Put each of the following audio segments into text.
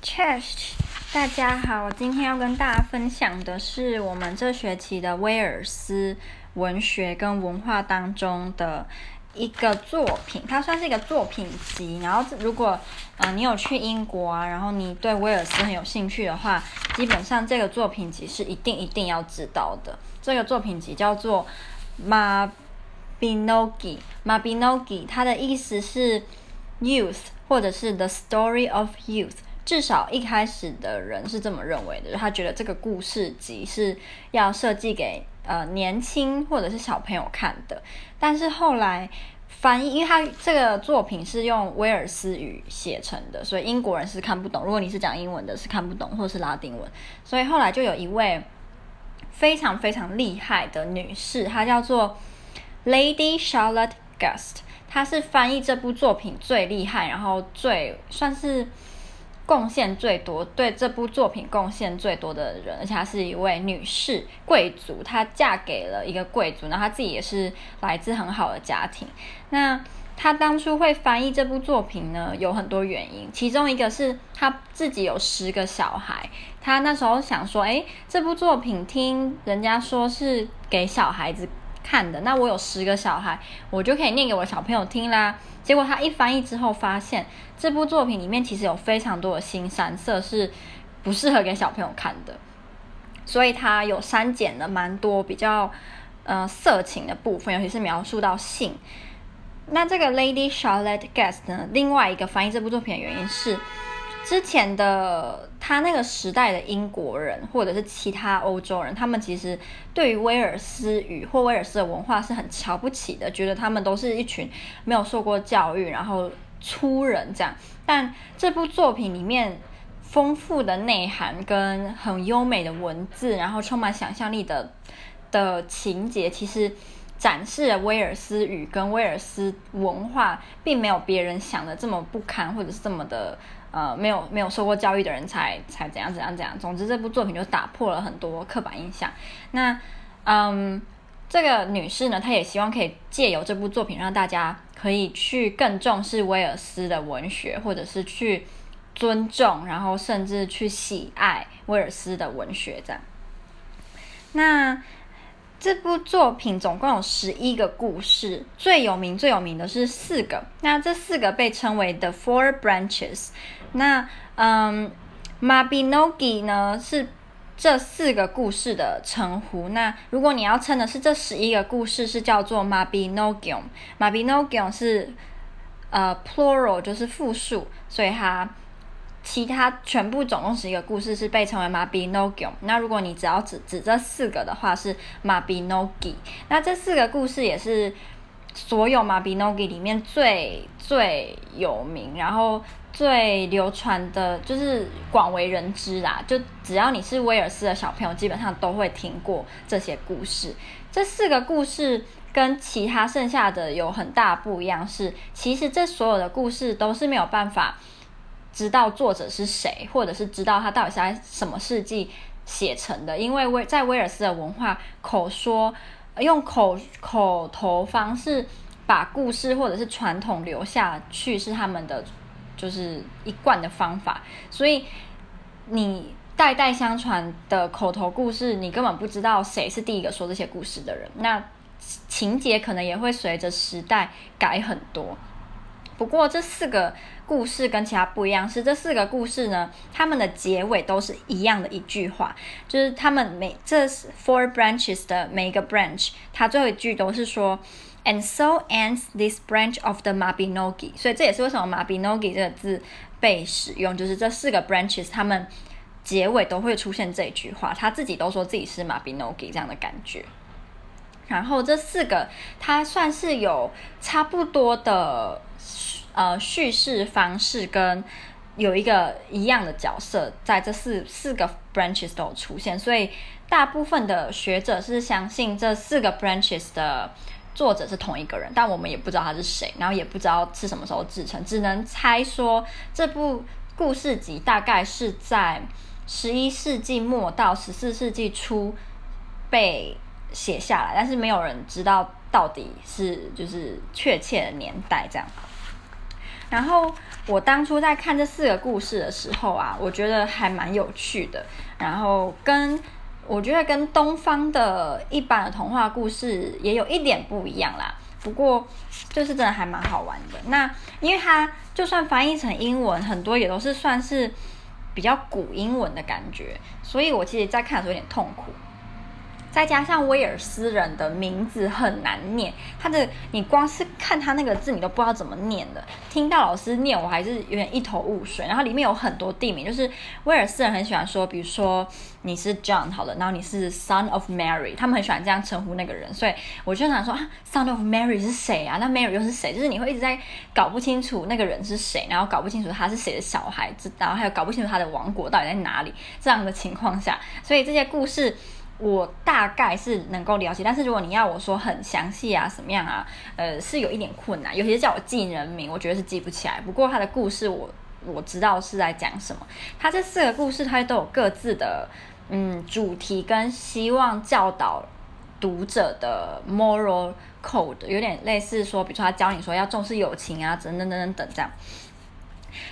Chest，大家好，我今天要跟大家分享的是我们这学期的威尔斯文学跟文化当中的一个作品，它算是一个作品集。然后，如果呃你有去英国啊，然后你对威尔斯很有兴趣的话，基本上这个作品集是一定一定要知道的。这个作品集叫做 Mabinogi，Mabinogi，它的意思是 youth，或者是 the story of youth。至少一开始的人是这么认为的，他觉得这个故事集是要设计给呃年轻或者是小朋友看的。但是后来翻译，因为他这个作品是用威尔斯语写成的，所以英国人是看不懂。如果你是讲英文的，是看不懂，或者是拉丁文。所以后来就有一位非常非常厉害的女士，她叫做 Lady Charlotte Guest，她是翻译这部作品最厉害，然后最算是。贡献最多，对这部作品贡献最多的人，而且她是一位女士贵族，她嫁给了一个贵族，然后她自己也是来自很好的家庭。那她当初会翻译这部作品呢，有很多原因，其中一个是她自己有十个小孩，她那时候想说，诶，这部作品听人家说是给小孩子看的，那我有十个小孩，我就可以念给我小朋友听啦。结果他一翻译之后，发现这部作品里面其实有非常多的腥膻色是不适合给小朋友看的，所以他有删减了蛮多比较呃色情的部分，尤其是描述到性。那这个 Lady Charlotte Guest 呢，另外一个翻译这部作品的原因是。之前的他那个时代的英国人或者是其他欧洲人，他们其实对于威尔斯语或威尔斯的文化是很瞧不起的，觉得他们都是一群没有受过教育，然后粗人这样。但这部作品里面丰富的内涵跟很优美的文字，然后充满想象力的的情节，其实展示了威尔斯语跟威尔斯文化，并没有别人想的这么不堪，或者是这么的。呃，没有没有受过教育的人才才怎样怎样怎样。总之，这部作品就打破了很多刻板印象。那，嗯，这个女士呢，她也希望可以借由这部作品，让大家可以去更重视威尔斯的文学，或者是去尊重，然后甚至去喜爱威尔斯的文学这样。那。这部作品总共有十一个故事，最有名最有名的是四个。那这四个被称为 The Four Branches。那嗯，Mabinogi 呢是这四个故事的称呼。那如果你要称的是这十一个故事，是叫做 mabinogi。mabinogi 是呃 plural，就是复数，所以它。其他全部总共十一个故事是被称为 mabinogi。那如果你只要指指这四个的话，是 Mabinogi。那这四个故事也是所有 Mabinogi 里面最最有名，然后最流传的，就是广为人知啦。就只要你是威尔斯的小朋友，基本上都会听过这些故事。这四个故事跟其他剩下的有很大不一样，是其实这所有的故事都是没有办法。知道作者是谁，或者是知道他到底是在什么世纪写成的，因为威在威尔斯的文化，口说用口口头方式把故事或者是传统留下去是他们的就是一贯的方法，所以你代代相传的口头故事，你根本不知道谁是第一个说这些故事的人，那情节可能也会随着时代改很多。不过这四个故事跟其他不一样，是这四个故事呢，他们的结尾都是一样的一句话，就是他们每这 four branches 的每一个 branch，它最后一句都是说，and so ends this branch of the Mabinogi。所以这也是为什么 Mabinogi 这个字被使用，就是这四个 branches 他们结尾都会出现这句话，他自己都说自己是 Mabinogi 这样的感觉。然后这四个，它算是有差不多的。呃，叙事方式跟有一个一样的角色，在这四四个 branches 都有出现，所以大部分的学者是相信这四个 branches 的作者是同一个人，但我们也不知道他是谁，然后也不知道是什么时候制成，只能猜说这部故事集大概是在十一世纪末到十四世纪初被写下来，但是没有人知道到底是就是确切的年代这样。然后我当初在看这四个故事的时候啊，我觉得还蛮有趣的。然后跟我觉得跟东方的一般的童话故事也有一点不一样啦。不过就是真的还蛮好玩的。那因为它就算翻译成英文，很多也都是算是比较古英文的感觉，所以我其实在看的时候有点痛苦。再加上威尔斯人的名字很难念，他的你光是看他那个字，你都不知道怎么念的。听到老师念，我还是有点一头雾水。然后里面有很多地名，就是威尔斯人很喜欢说，比如说你是 John 好了，然后你是 Son of Mary，他们很喜欢这样称呼那个人。所以我就想说啊，Son of Mary 是谁啊？那 Mary 又是谁？就是你会一直在搞不清楚那个人是谁，然后搞不清楚他是谁的小孩子，然后还有搞不清楚他的王国到底在哪里。这样的情况下，所以这些故事。我大概是能够了解，但是如果你要我说很详细啊，什么样啊，呃，是有一点困难。尤其是叫我记人名，我觉得是记不起来。不过他的故事我我知道是在讲什么。他这四个故事，它都有各自的嗯主题跟希望教导读者的 moral code，有点类似说，比如说他教你说要重视友情啊，等等等等等这样。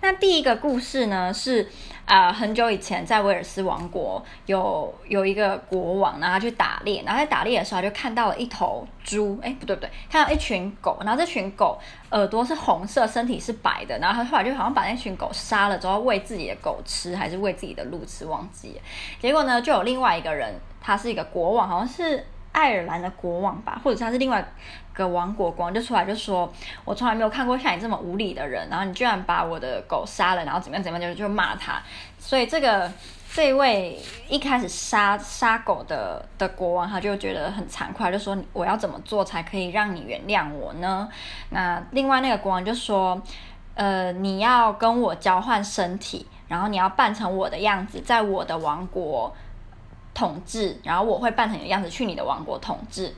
那第一个故事呢是啊、很久以前在威尔斯王国有有一个国王，然后他去打猎，然后在打猎的时候就看到了一头猪，哎，不对不对，看到一群狗，然后这群狗耳朵是红色，身体是白的，然后他后来就好像把那群狗杀了之后喂自己的狗吃，还是喂自己的鹿吃，忘记。结果呢，就有另外一个人，他是一个国王，好像是。爱尔兰的国王吧，或者他是另外一个王国国王，就出来就说：“我从来没有看过像你这么无理的人，然后你居然把我的狗杀了，然后怎么样怎么样，就就骂他。”所以这个这一位一开始杀杀狗的的国王，他就觉得很惭愧，就说：“我要怎么做才可以让你原谅我呢？”那另外那个国王就说：“呃，你要跟我交换身体，然后你要扮成我的样子，在我的王国。”统治，然后我会扮成你的样子去你的王国统治。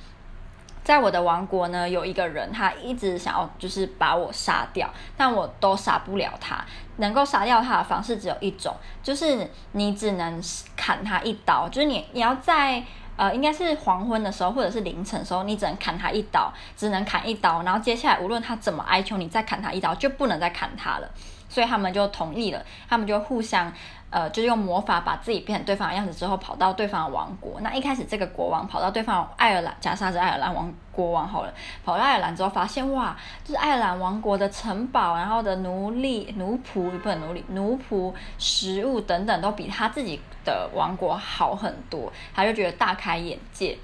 在我的王国呢，有一个人，他一直想要就是把我杀掉，但我都杀不了他。能够杀掉他的方式只有一种，就是你只能砍他一刀，就是你你要在呃应该是黄昏的时候或者是凌晨的时候，你只能砍他一刀，只能砍一刀。然后接下来无论他怎么哀求你再砍他一刀，就不能再砍他了。所以他们就同意了，他们就互相。呃，就是用魔法把自己变成对方的样子之后，跑到对方的王国。那一开始这个国王跑到对方爱尔兰，假设是爱尔兰王国王好了，跑到爱尔兰之后发现哇，就是爱尔兰王国的城堡，然后的奴隶、奴仆不能奴隶、奴仆、食物等等都比他自己的王国好很多，他就觉得大开眼界。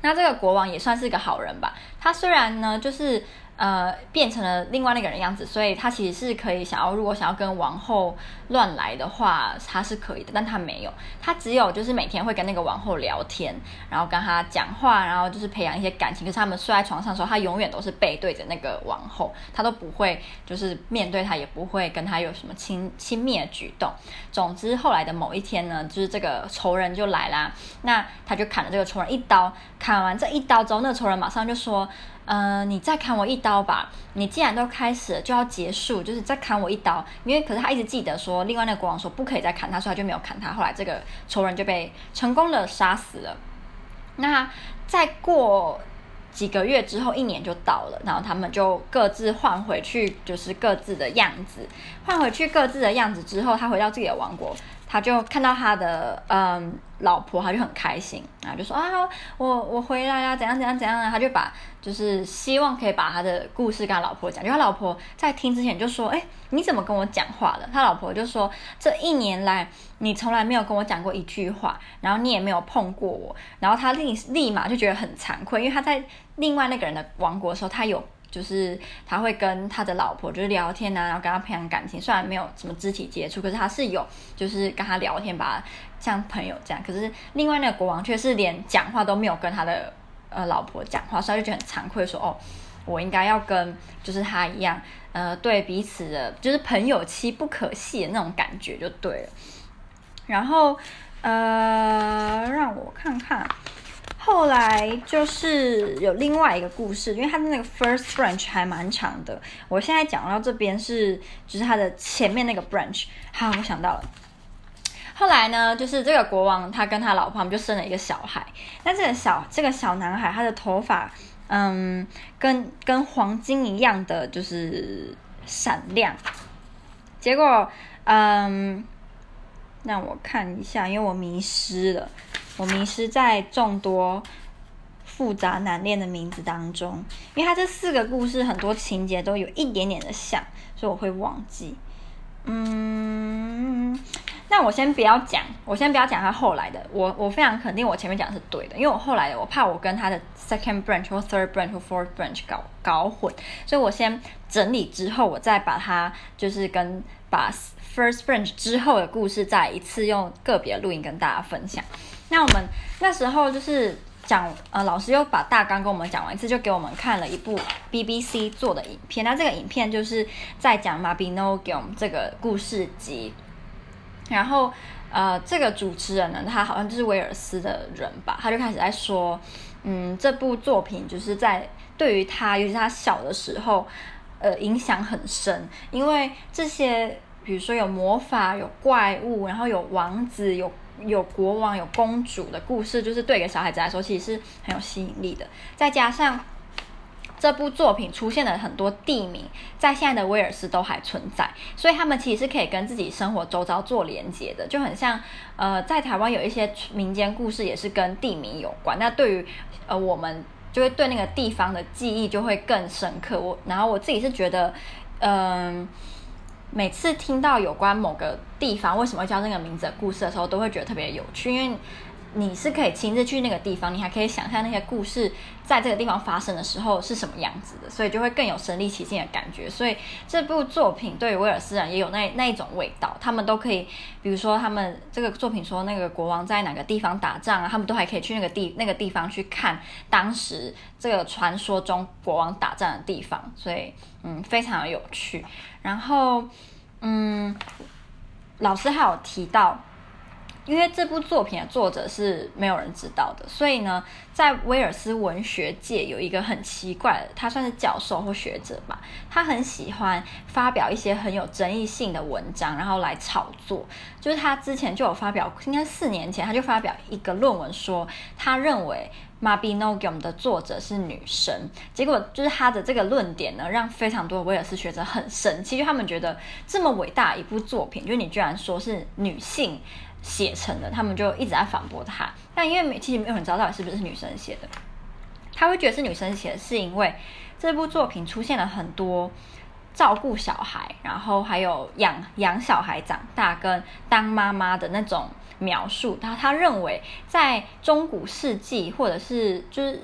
那这个国王也算是一个好人吧，他虽然呢就是。呃，变成了另外那个人样子，所以他其实是可以想要，如果想要跟王后乱来的话，他是可以的，但他没有，他只有就是每天会跟那个王后聊天，然后跟他讲话，然后就是培养一些感情。可是他们睡在床上的时候，他永远都是背对着那个王后，他都不会就是面对他，也不会跟他有什么亲亲密的举动。总之，后来的某一天呢，就是这个仇人就来啦，那他就砍了这个仇人一刀，砍完这一刀之后，那个仇人马上就说。呃，你再砍我一刀吧！你既然都开始了，就要结束，就是再砍我一刀。因为可是他一直记得说，另外那个国王说不可以再砍他，所以他就没有砍他。后来这个仇人就被成功的杀死了。那再过几个月之后，一年就到了，然后他们就各自换回去，就是各自的样子。换回去各自的样子之后，他回到自己的王国。他就看到他的嗯老婆，他就很开心，然后就说啊，我我回来啊，怎样怎样怎样啊？他就把就是希望可以把他的故事跟他老婆讲。就他老婆在听之前就说，哎，你怎么跟我讲话了？他老婆就说，这一年来你从来没有跟我讲过一句话，然后你也没有碰过我。然后他立立马就觉得很惭愧，因为他在另外那个人的王国的时候，他有。就是他会跟他的老婆就是聊天啊，然后跟他培养感情。虽然没有什么肢体接触，可是他是有，就是跟他聊天吧，像朋友这样。可是另外那个国王却是连讲话都没有跟他的呃老婆讲话，所以他就很惭愧说，说哦，我应该要跟就是他一样，呃，对彼此的，就是朋友妻不可戏的那种感觉就对了。然后呃，让我看看。后来就是有另外一个故事，因为他的那个 first branch 还蛮长的。我现在讲到这边是，就是他的前面那个 branch。好，我想到了。后来呢，就是这个国王他跟他老婆他们就生了一个小孩。那这个小这个小男孩，他的头发，嗯，跟跟黄金一样的，就是闪亮。结果，嗯，让我看一下，因为我迷失了，我迷失在众多复杂难念的名字当中，因为它这四个故事很多情节都有一点点的像，所以我会忘记。嗯，那我先不要讲，我先不要讲他后来的。我我非常肯定我前面讲的是对的，因为我后来的我怕我跟他的 second branch 或 third branch 或 fourth branch 搞搞混，所以我先整理之后，我再把它就是跟把 first branch 之后的故事再一次用个别录音跟大家分享。那我们那时候就是。讲呃，老师又把大纲跟我们讲完一次，就给我们看了一部 BBC 做的影片。那这个影片就是在讲 Mabinogion 这个故事集。然后呃，这个主持人呢，他好像就是威尔斯的人吧，他就开始在说，嗯，这部作品就是在对于他，尤其他小的时候，呃，影响很深，因为这些比如说有魔法、有怪物，然后有王子、有。有国王、有公主的故事，就是对一个小孩子来说，其实是很有吸引力的。再加上这部作品出现了很多地名，在现在的威尔斯都还存在，所以他们其实是可以跟自己生活周遭做连接的，就很像呃，在台湾有一些民间故事也是跟地名有关。那对于呃我们，就会对那个地方的记忆就会更深刻。我然后我自己是觉得，嗯、每次听到有关某个地方为什么叫那个名字的故事的时候，都会觉得特别有趣，因为你是可以亲自去那个地方，你还可以想象那些故事在这个地方发生的时候是什么样子的，所以就会更有身临其境的感觉。所以这部作品对于威尔斯人也有那那一种味道，他们都可以，比如说他们这个作品说那个国王在哪个地方打仗啊，他们都还可以去那个地那个地方去看当时这个传说中国王打仗的地方，所以嗯，非常有趣。然后嗯，老师还有提到。因为这部作品的作者是没有人知道的，所以呢，在威尔斯文学界有一个很奇怪的，他算是教授或学者吧，他很喜欢发表一些很有争议性的文章，然后来炒作。就是他之前就有发表，应该四年前他就发表一个论文说，他认为《Mabinogion》的作者是女生。结果就是他的这个论点呢，让非常多威尔斯学者很生气，就他们觉得这么伟大一部作品，就你居然说是女性。写成的，他们就一直在反驳他。但因为没，其实没有人知道到底是不是女生写的。他会觉得是女生写的，是因为这部作品出现了很多照顾小孩，然后还有养养小孩长大跟当妈妈的那种描述。他他认为在中古世纪或者是就是。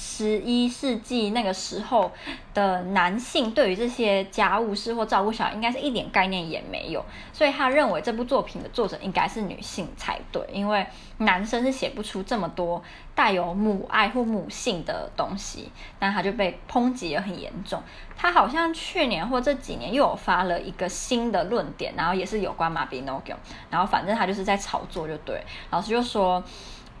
十一世纪那个时候的男性对于这些家务事或照顾小孩，应该是一点概念也没有，所以他认为这部作品的作者应该是女性才对，因为男生是写不出这么多带有母爱或母性的东西，那他就被抨击得很严重。他好像去年或这几年又有发了一个新的论点，然后也是有关马比诺 o 然后反正他就是在炒作，就对，老师就说。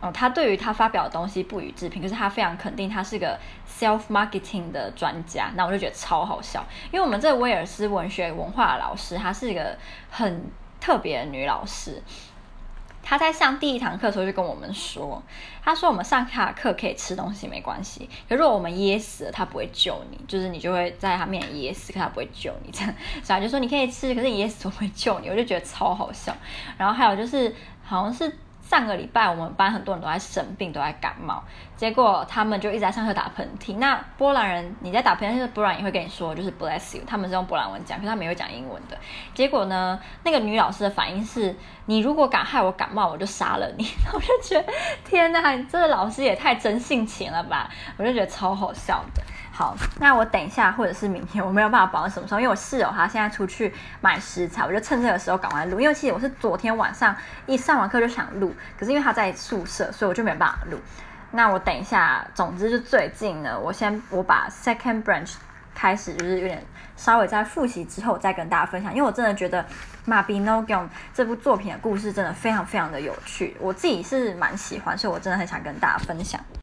哦，他对于他发表的东西不予置评，可是他非常肯定他是个 self marketing 的专家，那我就觉得超好笑，因为我们这威尔斯文学文化的老师，她是一个很特别的女老师，她在上第一堂课的时候就跟我们说，她说我们上她的课可以吃东西没关系，可如果我们噎死了，她不会救你，就是你就会在她面前噎死，可她不会救你这样，所以就说你可以吃，可是噎死我不会救你，我就觉得超好笑，然后还有就是好像是。上个礼拜我们班很多人都在生病，都在感冒，结果他们就一直在上课打喷嚏。那波兰人你在打喷嚏，波兰也会跟你说就是 bless you，他们是用波兰文讲，可是他们有讲英文的。结果呢，那个女老师的反应是：你如果敢害我感冒，我就杀了你。我就觉得天哪，这个老师也太真性情了吧！我就觉得超好笑的。好，那我等一下或者是明天，我没有办法保证什么时候，因为我室友他现在出去买食材，我就趁这个时候赶快录。因为其实我是昨天晚上一上完课就想录，可是因为他在宿舍，所以我就没办法录。那我等一下，总之就最近呢，我先我把 Second Branch 开始就是有点稍微在复习之后，再跟大家分享。因为我真的觉得 Mabinogion 这部作品的故事真的非常非常的有趣，我自己是蛮喜欢，所以我真的很想跟大家分享。